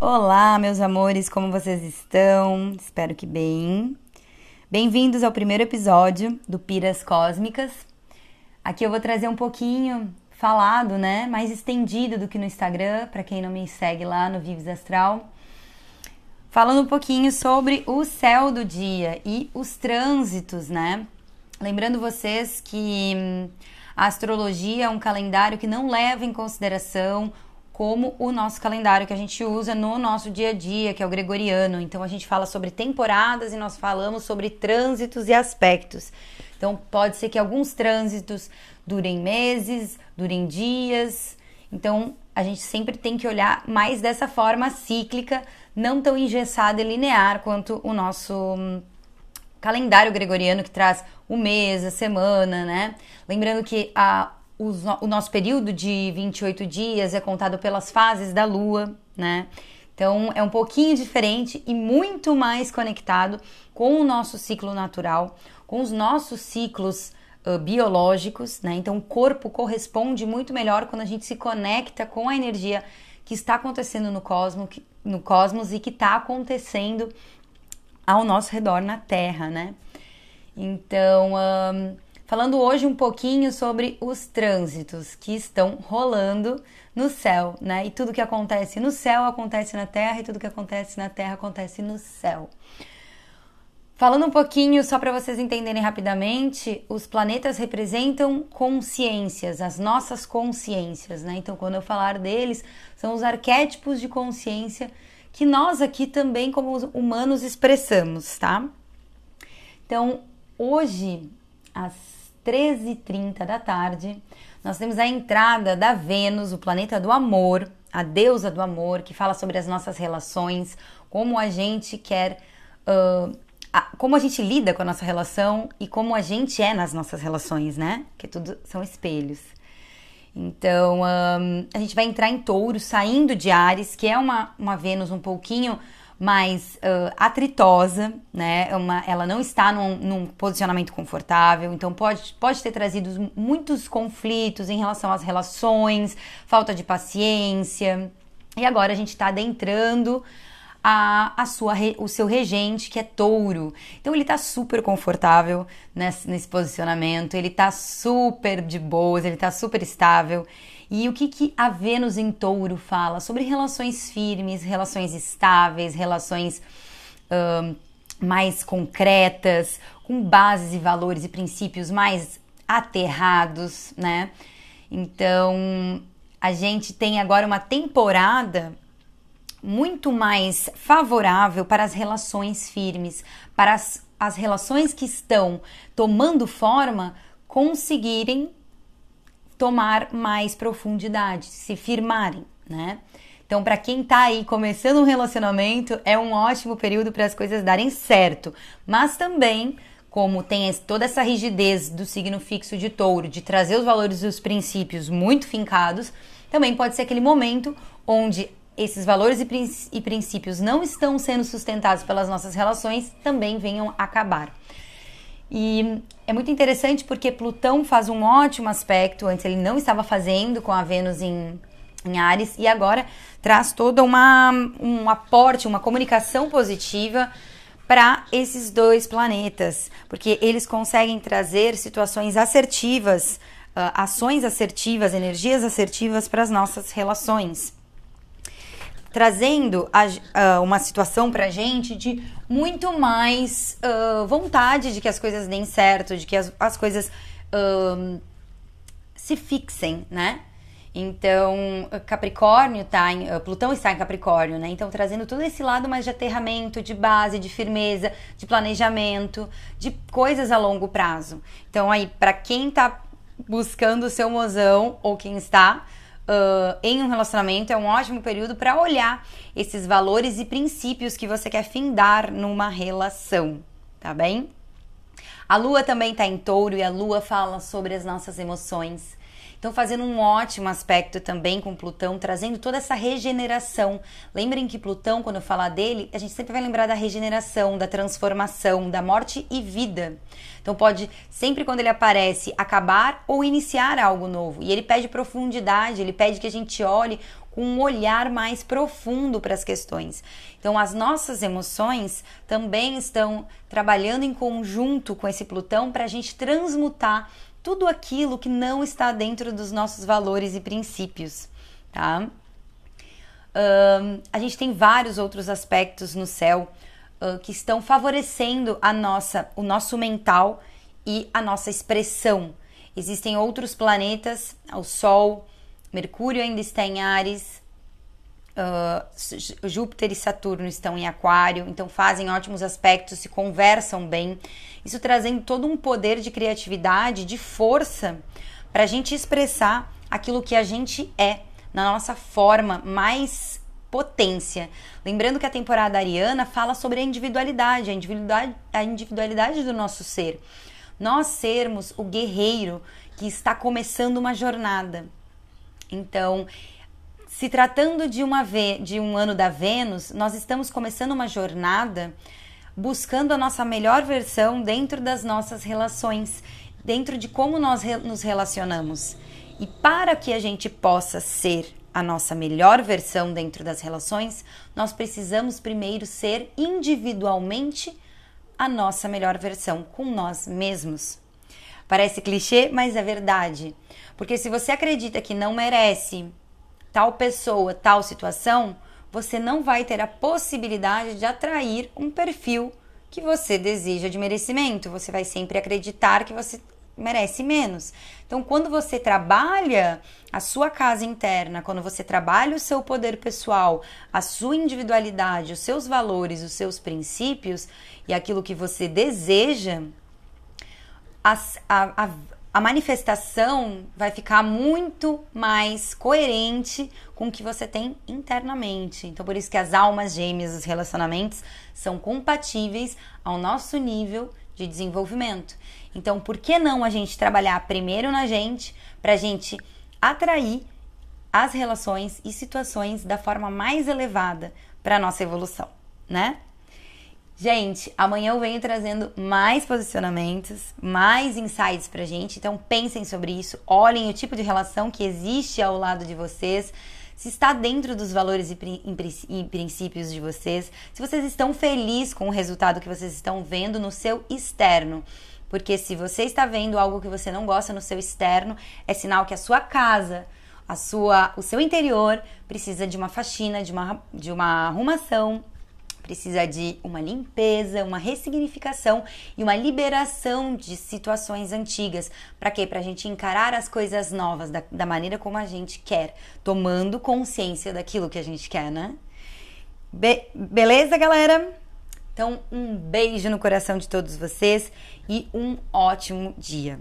Olá, meus amores, como vocês estão? Espero que bem. Bem-vindos ao primeiro episódio do Piras Cósmicas. Aqui eu vou trazer um pouquinho falado, né, mais estendido do que no Instagram, para quem não me segue lá no Vives Astral. Falando um pouquinho sobre o céu do dia e os trânsitos, né? Lembrando vocês que hum, a astrologia é um calendário que não leva em consideração como o nosso calendário que a gente usa no nosso dia a dia, que é o gregoriano. Então a gente fala sobre temporadas e nós falamos sobre trânsitos e aspectos. Então pode ser que alguns trânsitos durem meses, durem dias. Então a gente sempre tem que olhar mais dessa forma cíclica, não tão engessada e linear quanto o nosso hum, calendário gregoriano que traz o mês, a semana, né? Lembrando que a o nosso período de 28 dias é contado pelas fases da lua, né? Então é um pouquinho diferente e muito mais conectado com o nosso ciclo natural, com os nossos ciclos uh, biológicos, né? Então o corpo corresponde muito melhor quando a gente se conecta com a energia que está acontecendo no cosmos, no cosmos e que está acontecendo ao nosso redor na Terra, né? Então, falando hoje um pouquinho sobre os trânsitos que estão rolando no céu, né? E tudo que acontece no céu acontece na terra e tudo que acontece na terra acontece no céu. Falando um pouquinho, só para vocês entenderem rapidamente, os planetas representam consciências, as nossas consciências, né? Então, quando eu falar deles, são os arquétipos de consciência que nós aqui também, como humanos, expressamos, tá? Então, hoje, às 13h30 da tarde, nós temos a entrada da Vênus, o planeta do amor, a deusa do amor, que fala sobre as nossas relações, como a gente quer. Uh, como a gente lida com a nossa relação e como a gente é nas nossas relações, né? Que tudo são espelhos. Então, um, a gente vai entrar em touro, saindo de Ares, que é uma, uma Vênus um pouquinho mais uh, atritosa, né? É uma, ela não está num, num, posicionamento confortável, então pode, pode ter trazido muitos conflitos em relação às relações, falta de paciência. E agora a gente está adentrando a, a sua, o seu regente, que é touro. Então ele está super confortável nesse, nesse posicionamento, ele está super de boas, ele está super estável. E o que, que a Vênus em touro fala? Sobre relações firmes, relações estáveis, relações mais concretas, com bases e valores e princípios mais aterrados, né? Então, a gente tem agora uma temporada muito mais favorável para as relações firmes, para as, as relações que estão tomando forma conseguirem tomar mais profundidade, se firmarem, né? Então, para quem tá aí começando um relacionamento, é um ótimo período para as coisas darem certo. Mas também, como tem toda essa rigidez do signo fixo de touro, de trazer os valores e os princípios muito fincados, também pode ser aquele momento onde esses valores e princípios não estão sendo sustentados pelas nossas relações, também venham acabar. E é muito interessante porque Plutão faz um ótimo aspecto, antes ele não estava fazendo com a Vênus em, em Ares, e agora traz todo uma, um aporte, uma comunicação positiva para esses dois planetas, porque eles conseguem trazer situações assertivas, uh, ações assertivas, energias assertivas para as nossas relações trazendo a, uma situação pra gente de muito mais uh, vontade de que as coisas deem certo, de que as, as coisas uh, se fixem, né? Então, Capricórnio tá em. Plutão está em Capricórnio, né? Então, trazendo todo esse lado mais de aterramento, de base, de firmeza, de planejamento, de coisas a longo prazo. Então, aí, para quem tá buscando o seu mozão, ou quem está, uh, em um relacionamento é um ótimo período para olhar esses valores e princípios que você quer findar numa relação, tá bem? A lua também está em touro e a lua fala sobre as nossas emoções. Então, fazendo um ótimo aspecto também com Plutão, trazendo toda essa regeneração. Lembrem que Plutão, quando eu falar dele, a gente sempre vai lembrar da regeneração, da transformação, da morte e vida. Então, pode, sempre quando ele aparece, acabar ou iniciar algo novo. E ele pede profundidade, ele pede que a gente olhe com um olhar mais profundo para as questões. Então, as nossas emoções também estão trabalhando em conjunto com esse Plutão para a gente transmutar tudo aquilo que não está dentro dos nossos valores e princípios, tá? Um, a gente tem vários outros aspectos no céu uh, que estão favorecendo a nossa, o nosso mental e a nossa expressão. Existem outros planetas, o Sol, Mercúrio ainda está em Ares, uh, Júpiter e Saturno estão em Aquário, então fazem ótimos aspectos, se conversam bem. Isso trazendo todo um poder de criatividade, de força, para a gente expressar aquilo que a gente é, na nossa forma mais potência. Lembrando que a temporada ariana fala sobre a individualidade, a individualidade, a individualidade do nosso ser. Nós sermos o guerreiro que está começando uma jornada. Então, se tratando de, uma de um ano da Vênus, nós estamos começando uma jornada buscando a nossa melhor versão dentro das nossas relações, dentro de como nós nos relacionamos. E para que a gente possa ser a nossa melhor versão dentro das relações, nós precisamos primeiro ser individualmente a nossa melhor versão com nós mesmos. Parece clichê, mas é verdade. Porque se você acredita que não merece tal pessoa, tal situação, você não vai ter a possibilidade de atrair um perfil que você deseja de merecimento. Você vai sempre acreditar que você merece menos. Então, quando você trabalha a sua casa interna, quando você trabalha o seu poder pessoal, a sua individualidade, os seus valores, os seus princípios e aquilo que você deseja, a, a, a manifestação vai ficar muito mais coerente com o que você tem internamente. Então, por isso que as almas gêmeas dos relacionamentos são compatíveis ao nosso nível de desenvolvimento. Então, por que não a gente trabalhar primeiro na gente para a gente atrair as relações e situações da forma mais elevada para a nossa evolução, né? Gente, amanhã eu venho trazendo mais posicionamentos, mais insights pra gente. Então pensem sobre isso, olhem o tipo de relação que existe ao lado de vocês, se está dentro dos valores e princípios de vocês, se vocês estão felizes com o resultado que vocês estão vendo no seu externo. Porque se você está vendo algo que você não gosta no seu externo, é sinal que a sua casa, a sua, o seu interior precisa de uma faxina, de uma, de uma arrumação, precisa de uma limpeza, uma ressignificação e uma liberação de situações antigas. Para quê? Para a gente encarar as coisas novas da, da maneira como a gente quer, tomando consciência daquilo que a gente quer, né? Be beleza, galera? Então, um beijo no coração de todos vocês e um ótimo dia.